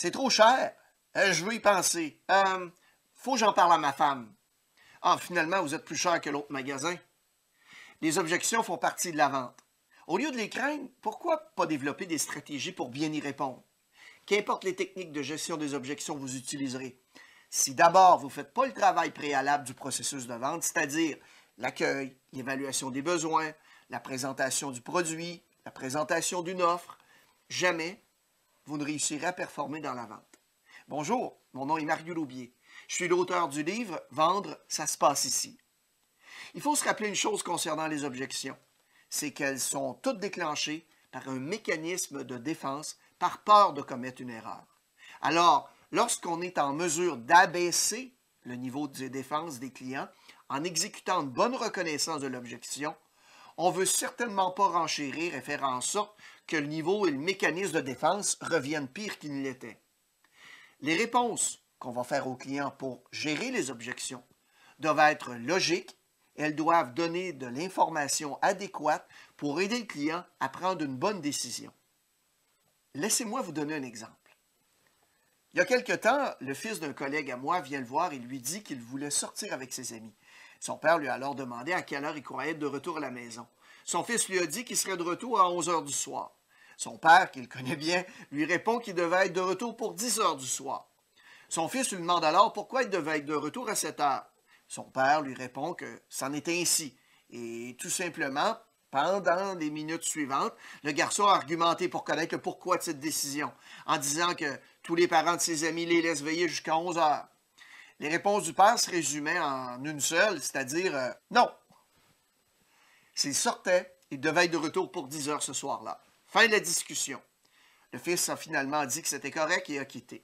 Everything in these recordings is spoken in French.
C'est trop cher. Euh, je veux y penser. Euh, faut que j'en parle à ma femme. Ah, finalement, vous êtes plus cher que l'autre magasin. Les objections font partie de la vente. Au lieu de les craindre, pourquoi pas développer des stratégies pour bien y répondre? Qu'importe les techniques de gestion des objections que vous utiliserez. Si d'abord vous ne faites pas le travail préalable du processus de vente, c'est-à-dire l'accueil, l'évaluation des besoins, la présentation du produit, la présentation d'une offre, jamais vous ne réussirez à performer dans la vente. Bonjour, mon nom est Mario Loubier. Je suis l'auteur du livre Vendre, ça se passe ici. Il faut se rappeler une chose concernant les objections, c'est qu'elles sont toutes déclenchées par un mécanisme de défense par peur de commettre une erreur. Alors, lorsqu'on est en mesure d'abaisser le niveau de défense des clients en exécutant une bonne reconnaissance de l'objection, on ne veut certainement pas renchérir et faire en sorte que le niveau et le mécanisme de défense reviennent pire qu'ils ne l'étaient. Les réponses qu'on va faire aux clients pour gérer les objections doivent être logiques elles doivent donner de l'information adéquate pour aider le client à prendre une bonne décision. Laissez-moi vous donner un exemple. Il y a quelque temps, le fils d'un collègue à moi vient le voir et lui dit qu'il voulait sortir avec ses amis. Son père lui a alors demandé à quelle heure il croyait être de retour à la maison. Son fils lui a dit qu'il serait de retour à 11 heures du soir. Son père, qu'il connaît bien, lui répond qu'il devait être de retour pour 10 heures du soir. Son fils lui demande alors pourquoi il devait être de retour à cette heure. Son père lui répond que c'en était ainsi. Et tout simplement, pendant les minutes suivantes, le garçon a argumenté pour connaître le pourquoi de cette décision, en disant que tous les parents de ses amis les laissent veiller jusqu'à 11 heures. Les réponses du père se résumaient en une seule, c'est-à-dire euh, non. S'il sortait, il devait être de retour pour 10 heures ce soir-là. Fin de la discussion. Le fils a finalement dit que c'était correct et a quitté.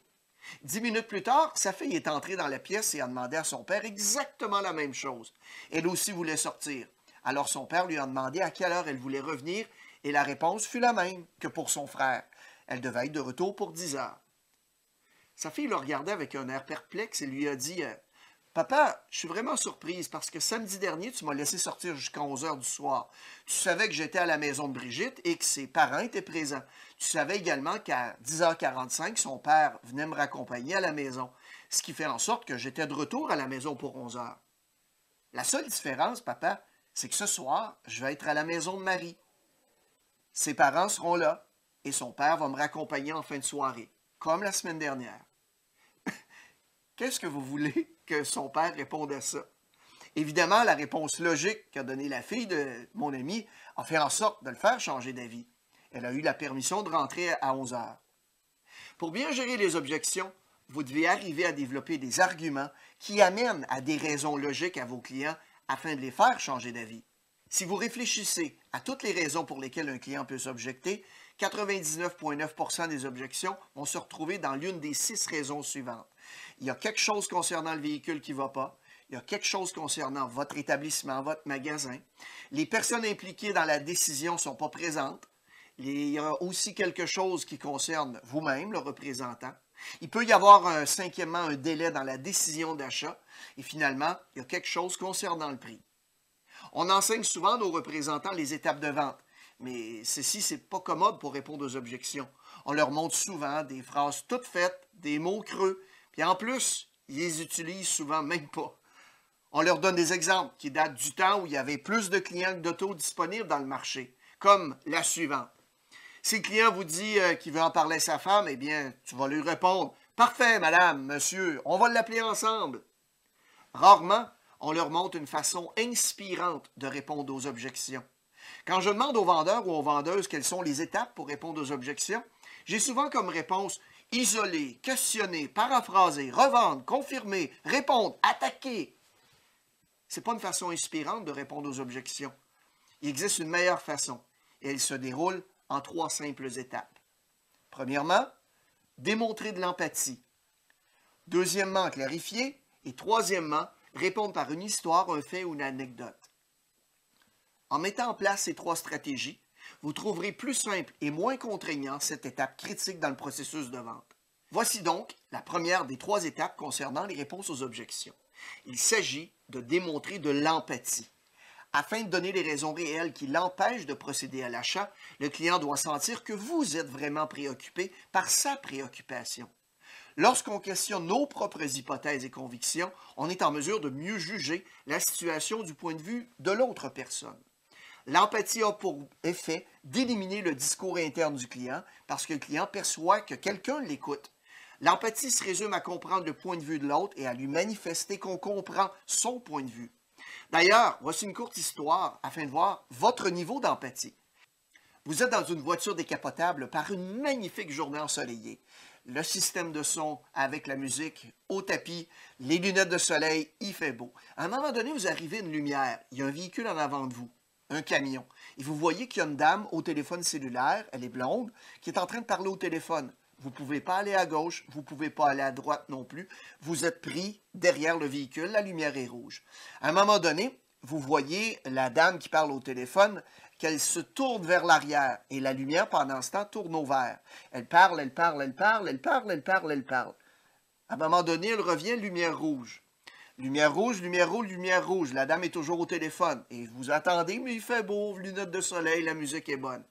Dix minutes plus tard, sa fille est entrée dans la pièce et a demandé à son père exactement la même chose. Elle aussi voulait sortir. Alors son père lui a demandé à quelle heure elle voulait revenir et la réponse fut la même que pour son frère. Elle devait être de retour pour 10 heures. Sa fille le regardait avec un air perplexe et lui a dit euh, Papa, je suis vraiment surprise parce que samedi dernier, tu m'as laissé sortir jusqu'à 11 heures du soir. Tu savais que j'étais à la maison de Brigitte et que ses parents étaient présents. Tu savais également qu'à 10h45, son père venait me raccompagner à la maison, ce qui fait en sorte que j'étais de retour à la maison pour 11 heures. La seule différence, papa, c'est que ce soir, je vais être à la maison de Marie. Ses parents seront là et son père va me raccompagner en fin de soirée, comme la semaine dernière. Qu'est-ce que vous voulez que son père réponde à ça? Évidemment, la réponse logique qu'a donnée la fille de mon ami a fait en sorte de le faire changer d'avis. Elle a eu la permission de rentrer à 11 heures. Pour bien gérer les objections, vous devez arriver à développer des arguments qui amènent à des raisons logiques à vos clients afin de les faire changer d'avis. Si vous réfléchissez à toutes les raisons pour lesquelles un client peut s'objecter, 99,9% des objections vont se retrouver dans l'une des six raisons suivantes. Il y a quelque chose concernant le véhicule qui ne va pas. Il y a quelque chose concernant votre établissement, votre magasin. Les personnes impliquées dans la décision ne sont pas présentes. Il y a aussi quelque chose qui concerne vous-même, le représentant. Il peut y avoir cinquièmement un délai dans la décision d'achat. Et finalement, il y a quelque chose concernant le prix. On enseigne souvent nos représentants les étapes de vente, mais ceci, n'est pas commode pour répondre aux objections. On leur montre souvent des phrases toutes faites, des mots creux, puis en plus, ils les utilisent souvent même pas. On leur donne des exemples qui datent du temps où il y avait plus de clients que d'auto disponibles dans le marché, comme la suivante. Si le client vous dit euh, qu'il veut en parler à sa femme, eh bien, tu vas lui répondre Parfait, madame, monsieur, on va l'appeler ensemble. Rarement, on leur montre une façon inspirante de répondre aux objections. Quand je demande aux vendeurs ou aux vendeuses quelles sont les étapes pour répondre aux objections, j'ai souvent comme réponse isoler, questionner, paraphraser, revendre, confirmer, répondre, attaquer. Ce n'est pas une façon inspirante de répondre aux objections. Il existe une meilleure façon et elle se déroule en trois simples étapes. Premièrement, démontrer de l'empathie. Deuxièmement, clarifier. Et troisièmement, répondre par une histoire, un fait ou une anecdote. En mettant en place ces trois stratégies, vous trouverez plus simple et moins contraignant cette étape critique dans le processus de vente. Voici donc la première des trois étapes concernant les réponses aux objections. Il s'agit de démontrer de l'empathie. Afin de donner les raisons réelles qui l'empêchent de procéder à l'achat, le client doit sentir que vous êtes vraiment préoccupé par sa préoccupation. Lorsqu'on questionne nos propres hypothèses et convictions, on est en mesure de mieux juger la situation du point de vue de l'autre personne. L'empathie a pour effet d'éliminer le discours interne du client parce que le client perçoit que quelqu'un l'écoute. L'empathie se résume à comprendre le point de vue de l'autre et à lui manifester qu'on comprend son point de vue. D'ailleurs, voici une courte histoire afin de voir votre niveau d'empathie. Vous êtes dans une voiture décapotable par une magnifique journée ensoleillée. Le système de son avec la musique au tapis, les lunettes de soleil, il fait beau. À un moment donné, vous arrivez à une lumière. Il y a un véhicule en avant de vous, un camion. Et vous voyez qu'il y a une dame au téléphone cellulaire, elle est blonde, qui est en train de parler au téléphone. Vous ne pouvez pas aller à gauche, vous ne pouvez pas aller à droite non plus. Vous êtes pris derrière le véhicule, la lumière est rouge. À un moment donné, vous voyez la dame qui parle au téléphone, qu'elle se tourne vers l'arrière et la lumière, pendant ce temps, tourne au vert. Elle parle, elle parle, elle parle, elle parle, elle parle, elle parle. À un moment donné, elle revient, lumière rouge. Lumière rouge, lumière rouge, lumière rouge. La dame est toujours au téléphone. Et vous attendez, mais il fait beau, lunettes de soleil, la musique est bonne.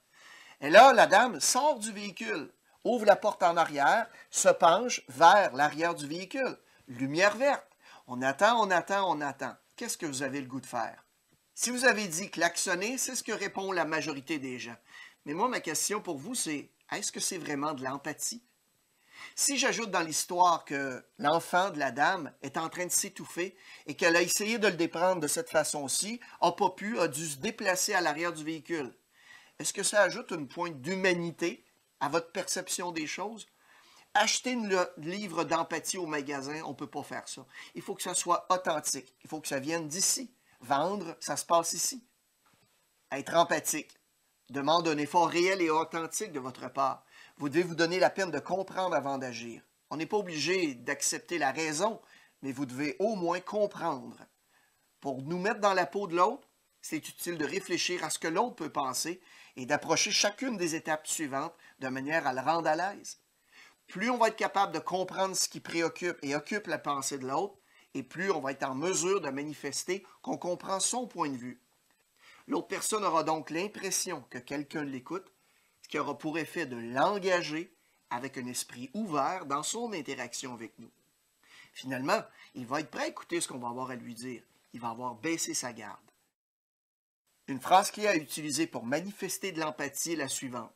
Et là, la dame sort du véhicule, ouvre la porte en arrière, se penche vers l'arrière du véhicule. Lumière verte. On attend, on attend, on attend. Qu'est-ce que vous avez le goût de faire? Si vous avez dit klaxonner, c'est ce que répond la majorité des gens. Mais moi, ma question pour vous, c'est est-ce que c'est vraiment de l'empathie? Si j'ajoute dans l'histoire que l'enfant de la dame est en train de s'étouffer et qu'elle a essayé de le déprendre de cette façon-ci, n'a pas pu, a dû se déplacer à l'arrière du véhicule, est-ce que ça ajoute une pointe d'humanité à votre perception des choses? Acheter un livre d'empathie au magasin, on ne peut pas faire ça. Il faut que ça soit authentique. Il faut que ça vienne d'ici. Vendre, ça se passe ici. Être empathique demande un effort réel et authentique de votre part. Vous devez vous donner la peine de comprendre avant d'agir. On n'est pas obligé d'accepter la raison, mais vous devez au moins comprendre. Pour nous mettre dans la peau de l'autre, c'est utile de réfléchir à ce que l'autre peut penser et d'approcher chacune des étapes suivantes de manière à le rendre à l'aise. Plus on va être capable de comprendre ce qui préoccupe et occupe la pensée de l'autre, et plus on va être en mesure de manifester qu'on comprend son point de vue. L'autre personne aura donc l'impression que quelqu'un l'écoute, ce qui aura pour effet de l'engager avec un esprit ouvert dans son interaction avec nous. Finalement, il va être prêt à écouter ce qu'on va avoir à lui dire. Il va avoir baissé sa garde. Une phrase clé à utiliser pour manifester de l'empathie est la suivante.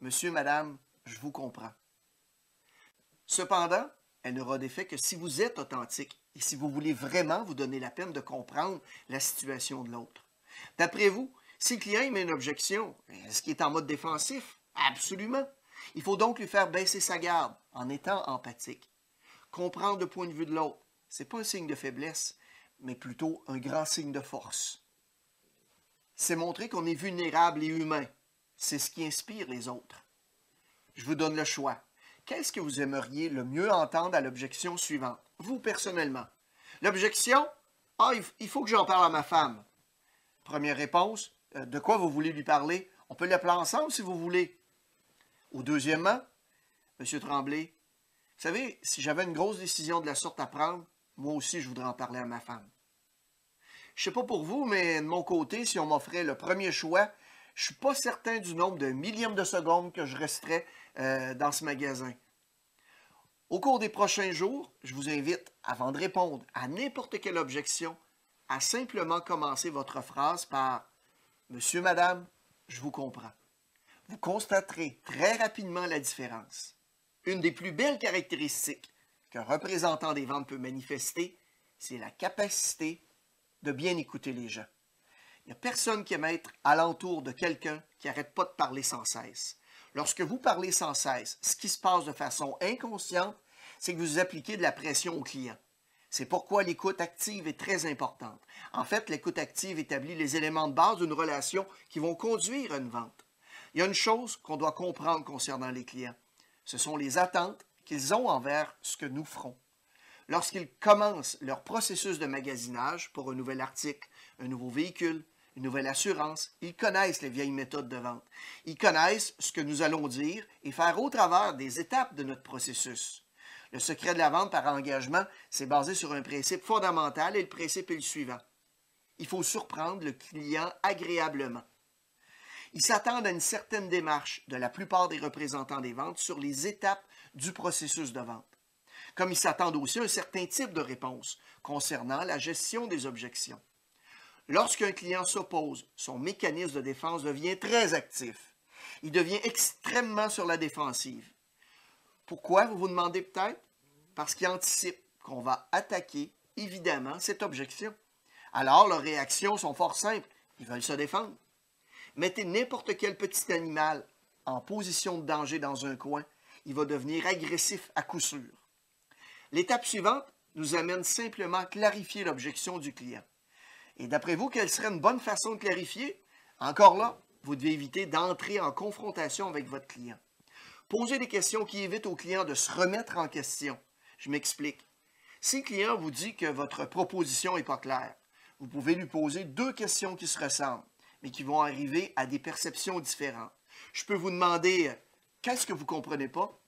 Monsieur, Madame, je vous comprends. Cependant, elle n'aura d'effet que si vous êtes authentique et si vous voulez vraiment vous donner la peine de comprendre la situation de l'autre. D'après vous, si le client émet une objection, est-ce qu'il est en mode défensif? Absolument. Il faut donc lui faire baisser sa garde en étant empathique. Comprendre le point de vue de l'autre, ce n'est pas un signe de faiblesse, mais plutôt un grand signe de force. C'est montrer qu'on est vulnérable et humain. C'est ce qui inspire les autres. Je vous donne le choix. Qu'est-ce que vous aimeriez le mieux entendre à l'objection suivante? Vous, personnellement. L'objection, ah, il faut que j'en parle à ma femme. Première réponse, de quoi vous voulez lui parler? On peut l'appeler ensemble si vous voulez. Ou deuxièmement, M. Tremblay, vous savez, si j'avais une grosse décision de la sorte à prendre, moi aussi, je voudrais en parler à ma femme. Je ne sais pas pour vous, mais de mon côté, si on m'offrait le premier choix, je ne suis pas certain du nombre de millièmes de secondes que je resterais euh, dans ce magasin. Au cours des prochains jours, je vous invite, avant de répondre à n'importe quelle objection, à simplement commencer votre phrase par Monsieur, Madame, je vous comprends. Vous constaterez très rapidement la différence. Une des plus belles caractéristiques qu'un représentant des ventes peut manifester, c'est la capacité de bien écouter les gens. Il n'y a personne qui aime être alentour de quelqu'un qui n'arrête pas de parler sans cesse. Lorsque vous parlez sans cesse, ce qui se passe de façon inconsciente, c'est que vous appliquez de la pression au client. C'est pourquoi l'écoute active est très importante. En fait, l'écoute active établit les éléments de base d'une relation qui vont conduire à une vente. Il y a une chose qu'on doit comprendre concernant les clients. Ce sont les attentes qu'ils ont envers ce que nous ferons. Lorsqu'ils commencent leur processus de magasinage pour un nouvel article, un nouveau véhicule, une nouvelle assurance. Ils connaissent les vieilles méthodes de vente. Ils connaissent ce que nous allons dire et faire au travers des étapes de notre processus. Le secret de la vente par engagement, c'est basé sur un principe fondamental et le principe est le suivant. Il faut surprendre le client agréablement. Ils s'attendent à une certaine démarche de la plupart des représentants des ventes sur les étapes du processus de vente. comme ils s'attendent aussi à un certain type de réponse concernant la gestion des objections. Lorsqu'un client s'oppose, son mécanisme de défense devient très actif. Il devient extrêmement sur la défensive. Pourquoi, vous vous demandez peut-être? Parce qu'il anticipe qu'on va attaquer, évidemment, cette objection. Alors, leurs réactions sont fort simples. Ils veulent se défendre. Mettez n'importe quel petit animal en position de danger dans un coin, il va devenir agressif à coup sûr. L'étape suivante nous amène simplement à clarifier l'objection du client. Et d'après vous, quelle serait une bonne façon de clarifier? Encore là, vous devez éviter d'entrer en confrontation avec votre client. Posez des questions qui évitent au client de se remettre en question. Je m'explique. Si le client vous dit que votre proposition n'est pas claire, vous pouvez lui poser deux questions qui se ressemblent, mais qui vont arriver à des perceptions différentes. Je peux vous demander qu'est-ce que vous ne comprenez pas?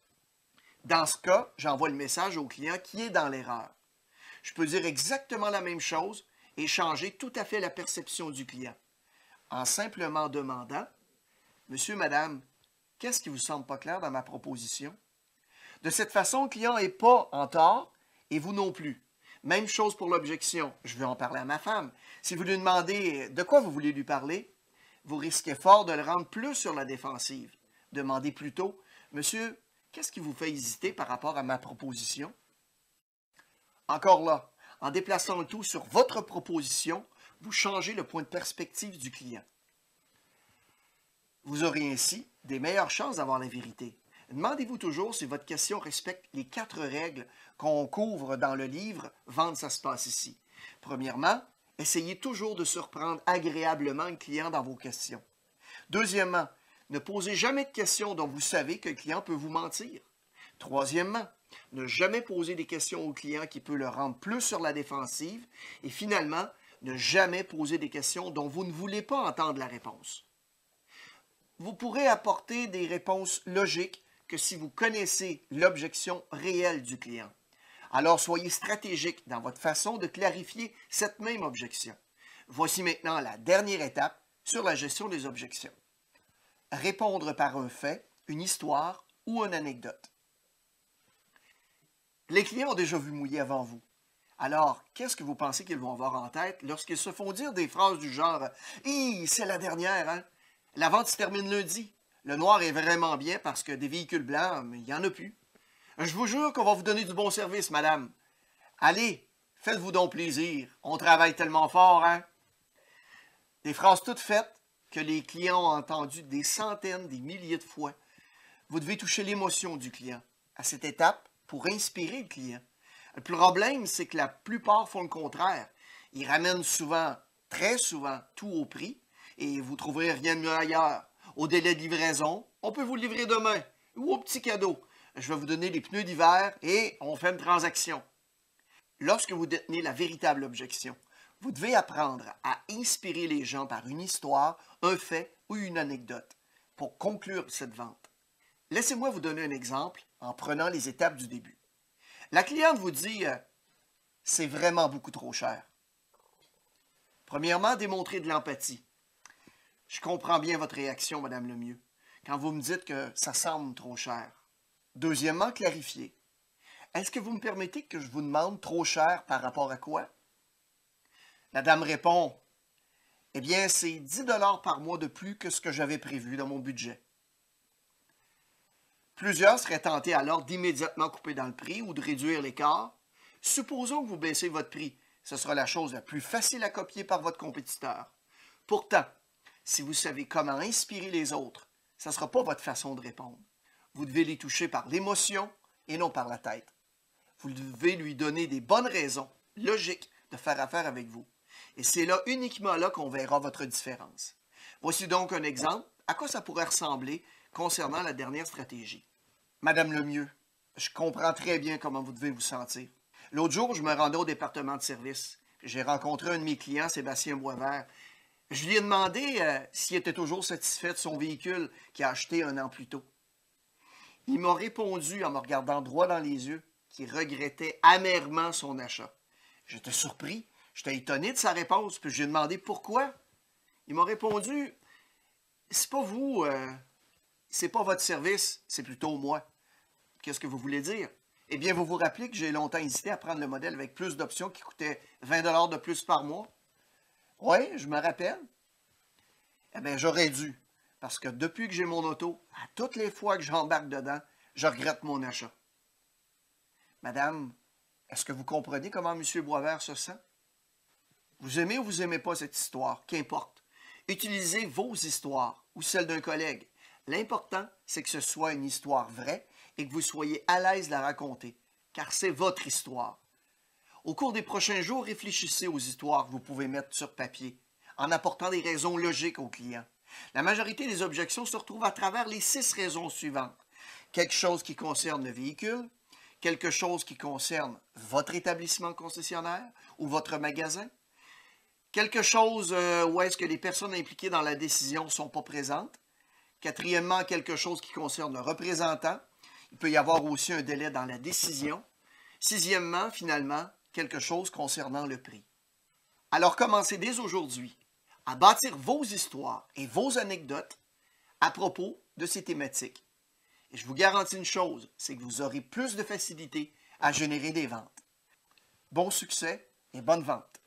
Dans ce cas, j'envoie le message au client qui est dans l'erreur. Je peux dire exactement la même chose et changer tout à fait la perception du client en simplement demandant Monsieur, Madame, qu'est-ce qui vous semble pas clair dans ma proposition? De cette façon, le client n'est pas en tort et vous non plus. Même chose pour l'objection. Je vais en parler à ma femme. Si vous lui demandez de quoi vous voulez lui parler, vous risquez fort de le rendre plus sur la défensive. Demandez plutôt Monsieur, qu'est-ce qui vous fait hésiter par rapport à ma proposition? Encore là, en déplaçant le tout sur votre proposition, vous changez le point de perspective du client. Vous aurez ainsi des meilleures chances d'avoir la vérité. Demandez-vous toujours si votre question respecte les quatre règles qu'on couvre dans le livre Vendre, ça se passe ici. Premièrement, essayez toujours de surprendre agréablement le client dans vos questions. Deuxièmement, ne posez jamais de questions dont vous savez que le client peut vous mentir. Troisièmement, ne jamais poser des questions au client qui peut le rendre plus sur la défensive. Et finalement, ne jamais poser des questions dont vous ne voulez pas entendre la réponse. Vous pourrez apporter des réponses logiques que si vous connaissez l'objection réelle du client. Alors soyez stratégique dans votre façon de clarifier cette même objection. Voici maintenant la dernière étape sur la gestion des objections. Répondre par un fait, une histoire ou une anecdote. Les clients ont déjà vu mouiller avant vous. Alors, qu'est-ce que vous pensez qu'ils vont avoir en tête lorsqu'ils se font dire des phrases du genre Hi, c'est la dernière, hein? La vente se termine lundi. Le noir est vraiment bien parce que des véhicules blancs, il n'y en a plus. Je vous jure qu'on va vous donner du bon service, madame. Allez, faites-vous donc plaisir. On travaille tellement fort, hein? Des phrases toutes faites que les clients ont entendues des centaines, des milliers de fois. Vous devez toucher l'émotion du client. À cette étape, pour inspirer le client. Le problème, c'est que la plupart font le contraire. Ils ramènent souvent, très souvent, tout au prix et vous trouverez rien de mieux ailleurs. Au délai de livraison, on peut vous le livrer demain ou au petit cadeau. Je vais vous donner les pneus d'hiver et on fait une transaction. Lorsque vous détenez la véritable objection, vous devez apprendre à inspirer les gens par une histoire, un fait ou une anecdote pour conclure cette vente. Laissez-moi vous donner un exemple en prenant les étapes du début. La cliente vous dit euh, c'est vraiment beaucoup trop cher. Premièrement, démontrer de l'empathie. Je comprends bien votre réaction, Madame Lemieux, quand vous me dites que ça semble trop cher. Deuxièmement, clarifier. Est-ce que vous me permettez que je vous demande trop cher par rapport à quoi? La dame répond Eh bien, c'est 10 dollars par mois de plus que ce que j'avais prévu dans mon budget. Plusieurs seraient tentés alors d'immédiatement couper dans le prix ou de réduire l'écart. Supposons que vous baissez votre prix. Ce sera la chose la plus facile à copier par votre compétiteur. Pourtant, si vous savez comment inspirer les autres, ce ne sera pas votre façon de répondre. Vous devez les toucher par l'émotion et non par la tête. Vous devez lui donner des bonnes raisons, logiques, de faire affaire avec vous. Et c'est là, uniquement là, qu'on verra votre différence. Voici donc un exemple à quoi ça pourrait ressembler concernant la dernière stratégie? Madame Lemieux, je comprends très bien comment vous devez vous sentir. L'autre jour, je me rendais au département de service. J'ai rencontré un de mes clients, Sébastien Boisvert. Je lui ai demandé euh, s'il était toujours satisfait de son véhicule qu'il a acheté un an plus tôt. Il m'a répondu en me regardant droit dans les yeux qu'il regrettait amèrement son achat. J'étais surpris, j'étais étonné de sa réponse, puis je lui ai demandé pourquoi. Il m'a répondu C'est pas vous, euh, c'est pas votre service, c'est plutôt moi. Qu'est-ce que vous voulez dire? Eh bien, vous vous rappelez que j'ai longtemps hésité à prendre le modèle avec plus d'options qui coûtait 20 de plus par mois? Oui, je me rappelle. Eh bien, j'aurais dû. Parce que depuis que j'ai mon auto, à toutes les fois que j'embarque dedans, je regrette mon achat. Madame, est-ce que vous comprenez comment M. Boisvert se sent? Vous aimez ou vous n'aimez pas cette histoire, qu'importe. Utilisez vos histoires ou celles d'un collègue. L'important, c'est que ce soit une histoire vraie et que vous soyez à l'aise de la raconter, car c'est votre histoire. Au cours des prochains jours, réfléchissez aux histoires que vous pouvez mettre sur papier, en apportant des raisons logiques aux clients. La majorité des objections se retrouvent à travers les six raisons suivantes. Quelque chose qui concerne le véhicule, quelque chose qui concerne votre établissement concessionnaire ou votre magasin, quelque chose euh, où est-ce que les personnes impliquées dans la décision ne sont pas présentes, quatrièmement, quelque chose qui concerne le représentant, il peut y avoir aussi un délai dans la décision, sixièmement, finalement, quelque chose concernant le prix. Alors commencez dès aujourd'hui à bâtir vos histoires et vos anecdotes à propos de ces thématiques. Et je vous garantis une chose, c'est que vous aurez plus de facilité à générer des ventes. Bon succès et bonne vente.